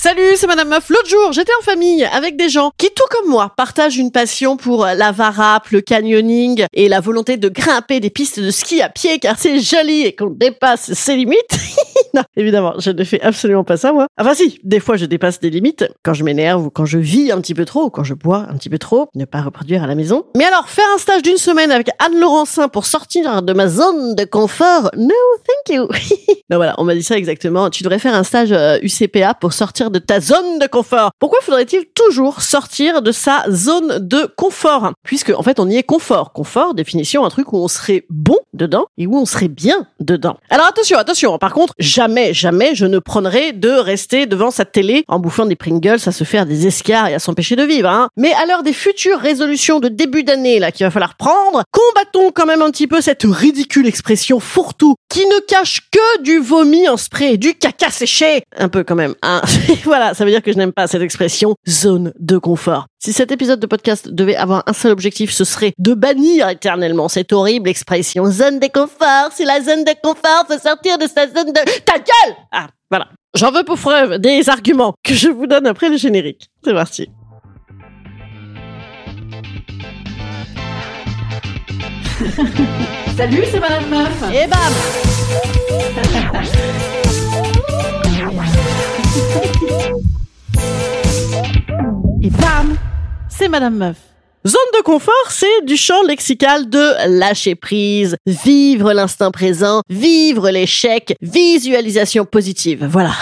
Salut, c'est Madame Meuf. L'autre jour, j'étais en famille avec des gens qui, tout comme moi, partagent une passion pour la varap, le canyoning et la volonté de grimper des pistes de ski à pied car c'est joli et qu'on dépasse ses limites. non, évidemment, je ne fais absolument pas ça, moi. Enfin si, des fois je dépasse des limites quand je m'énerve ou quand je vis un petit peu trop quand je bois un petit peu trop, ne pas reproduire à la maison. Mais alors, faire un stage d'une semaine avec Anne Laurencin pour sortir de ma zone de confort, no thank you. non voilà, on m'a dit ça exactement. Tu devrais faire un stage euh, UCPA pour sortir de ta zone de confort. Pourquoi faudrait-il toujours sortir de sa zone de confort? Puisque en fait on y est confort. Confort, définition, un truc où on serait bon dedans et où on serait bien dedans. Alors attention, attention. Par contre, jamais, jamais je ne prendrai de rester devant sa télé en bouffant des Pringles à se faire des escarres et à s'empêcher de vivre. Hein. Mais à l'heure des futures résolutions de début d'année là qu'il va falloir prendre, combattons quand même un petit peu cette ridicule expression fourre-tout qui ne cache que du vomi en spray, du caca séché, un peu quand même. Hein. voilà, ça veut dire que je n'aime pas cette expression zone de confort. Si cet épisode de podcast devait avoir un seul objectif, ce serait de bannir éternellement cette horrible expression zone de confort. C'est la zone de confort, faut sortir de sa zone de... Ta gueule Ah, voilà. J'en veux pour preuve des arguments que je vous donne après le générique. C'est parti. Salut, c'est Madame Meuf. Et bam C'est Madame Meuf. Zone de confort, c'est du champ lexical de lâcher prise, vivre l'instant présent, vivre l'échec, visualisation positive. Voilà.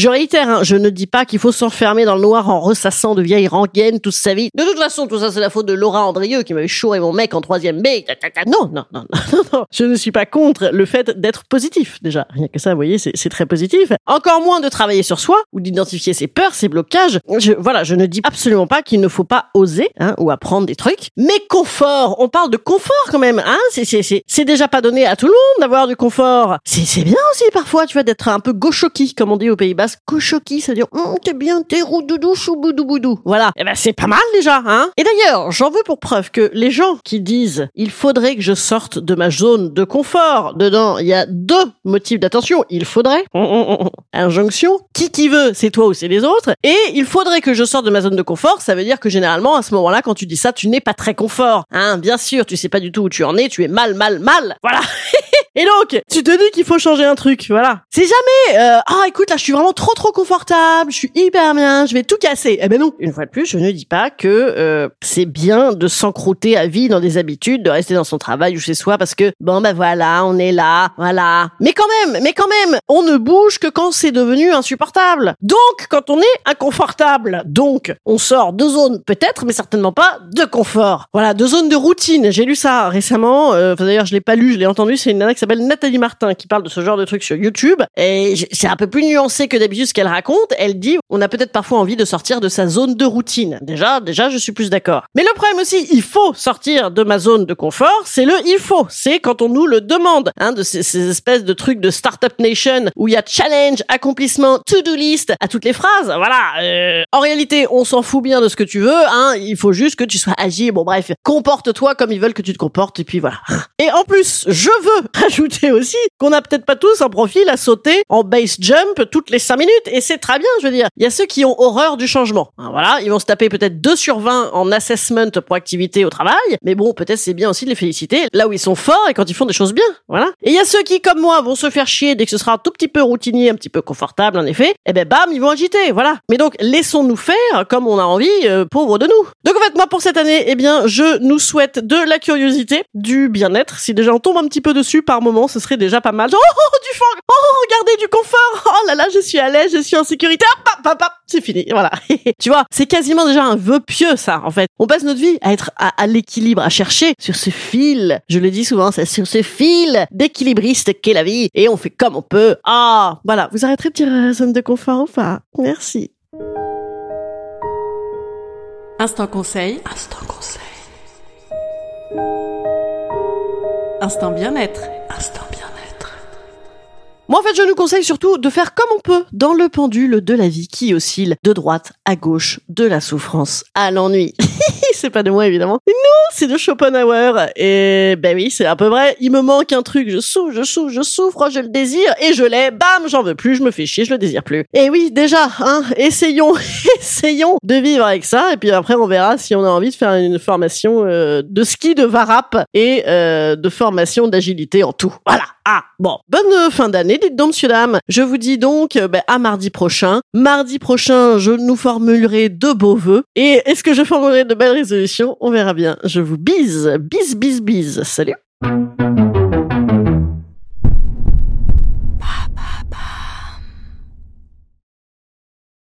Je réitère, hein, je ne dis pas qu'il faut s'enfermer dans le noir en ressassant de vieilles rengaines toute sa vie. De toute façon, tout ça c'est la faute de Laura Andrieux qui m'avait chouré mon mec en troisième B. Non, non, non, non, non. Je ne suis pas contre le fait d'être positif, déjà. Rien que ça, vous voyez, c'est très positif. Encore moins de travailler sur soi ou d'identifier ses peurs, ses blocages. Je, voilà, je ne dis absolument pas qu'il ne faut pas oser hein, ou apprendre des trucs. Mais confort, on parle de confort quand même. Hein c'est déjà pas donné à tout le monde d'avoir du confort. C'est bien aussi parfois, tu vois, d'être un peu gauchoki, comme on dit au Pays Basque. Gauchoki, ça veut dire hum, t'es bien, t'es roudoudou, chouboudou boudou. Voilà. Et ben c'est pas mal déjà, hein. Et d'ailleurs, j'en veux pour preuve que les gens qui disent il faudrait que je sorte de ma zone de confort, dedans il y a deux motifs d'attention. Il faudrait hum, hum. injonction. Qui qui veut, c'est toi ou c'est les autres. Et il faudrait que je sorte de ma zone de confort. Ça veut dire que généralement à ce moment-là, quand tu dis ça, tu n'es pas très confort. Hein, bien sûr, tu sais pas du tout où tu en es. Tu es mal, mal, mal. Voilà. Et donc, tu te dis qu'il faut changer un truc, voilà. C'est jamais, euh, ah écoute, là je suis vraiment trop trop confortable, je suis hyper bien, je vais tout casser. Eh ben non, une fois de plus, je ne dis pas que euh, c'est bien de s'encrouter à vie dans des habitudes, de rester dans son travail ou chez soi parce que bon ben voilà, on est là, voilà. Mais quand même, mais quand même, on ne bouge que quand c'est devenu insupportable. Donc, quand on est inconfortable, donc on sort de zones peut-être, mais certainement pas de confort. Voilà, de zones de routine. J'ai lu ça récemment. Euh, D'ailleurs, je l'ai pas lu, je l'ai entendu. C'est une nana qui s'appelle Nathalie Martin qui parle de ce genre de trucs sur YouTube. Et c'est un peu plus nuancé que d'habitude ce qu'elle raconte. Elle dit, on a peut-être parfois envie de sortir de sa zone de routine. Déjà, déjà, je suis plus d'accord. Mais le problème aussi, il faut sortir de ma zone de confort. C'est le il faut. C'est quand on nous le demande. Hein, de ces, ces espèces de trucs de Startup Nation où il y a challenge, accomplissement, to-do list à toutes les phrases. Voilà. euh, en réalité, on s'en fout bien de ce que tu veux. Hein, il faut juste que tu sois agile. Bon, bref, comporte-toi comme ils veulent que tu te comportes. Et puis voilà. Et en plus, je veux rajouter aussi qu'on a peut-être pas tous un profil à sauter en base jump toutes les 5 minutes et c'est très bien, je veux dire. Il y a ceux qui ont horreur du changement. Hein, Voilà, ils vont se taper peut-être 2 sur 20 en assessment pour activité au travail, mais bon, peut-être c'est bien aussi de les féliciter là où ils sont forts et quand ils font des choses bien, voilà. Et il y a ceux qui, comme moi, vont se faire chier dès que ce sera un tout petit peu routinier, un petit peu confortable en effet, et ben bam, ils vont agiter, voilà. Mais donc, laissons-nous faire comme on a envie, euh, pauvre de nous. Donc en fait, moi pour cette année, eh bien, je nous souhaite de la curiosité, du bien-être. Si déjà on tombe un petit peu dessus par moment, ce serait déjà pas mal. Genre, oh, oh, du fang, oh, regardez du confort, oh là là, je suis à l'aise, je suis en sécurité, hop, hop, hop, hop, c'est fini, voilà. tu vois, c'est quasiment déjà un vœu pieux ça, en fait. On passe notre vie à être à, à l'équilibre, à chercher sur ce fil, je le dis souvent, c'est sur ce fil d'équilibriste qu'est la vie, et on fait comme on peut. Ah, voilà, vous arrêterez de dire euh, zone de confort, enfin, merci. Instant conseil. Instant conseil. Instant bien-être. Moi, en fait, je nous conseille surtout de faire comme on peut dans le pendule de la vie qui oscille de droite à gauche, de la souffrance à l'ennui. c'est pas de moi, évidemment. Non, c'est de Schopenhauer. Et ben oui, c'est un peu vrai. Il me manque un truc. Je souffre, je souffre, je souffre, je le désire et je l'ai. Bam, j'en veux plus, je me fais chier, je le désire plus. Et oui, déjà, hein, essayons, essayons de vivre avec ça. Et puis après, on verra si on a envie de faire une formation euh, de ski de varap et euh, de formation d'agilité en tout. Voilà. Ah, bon. Bonne euh, fin d'année, dites donc, monsieur, dame. Je vous dis donc euh, ben, à mardi prochain. Mardi prochain, je nous formulerai de beaux vœux. Et est-ce que je formulerai de belles On verra bien. Je vous bise. Bise, bise, bise. Salut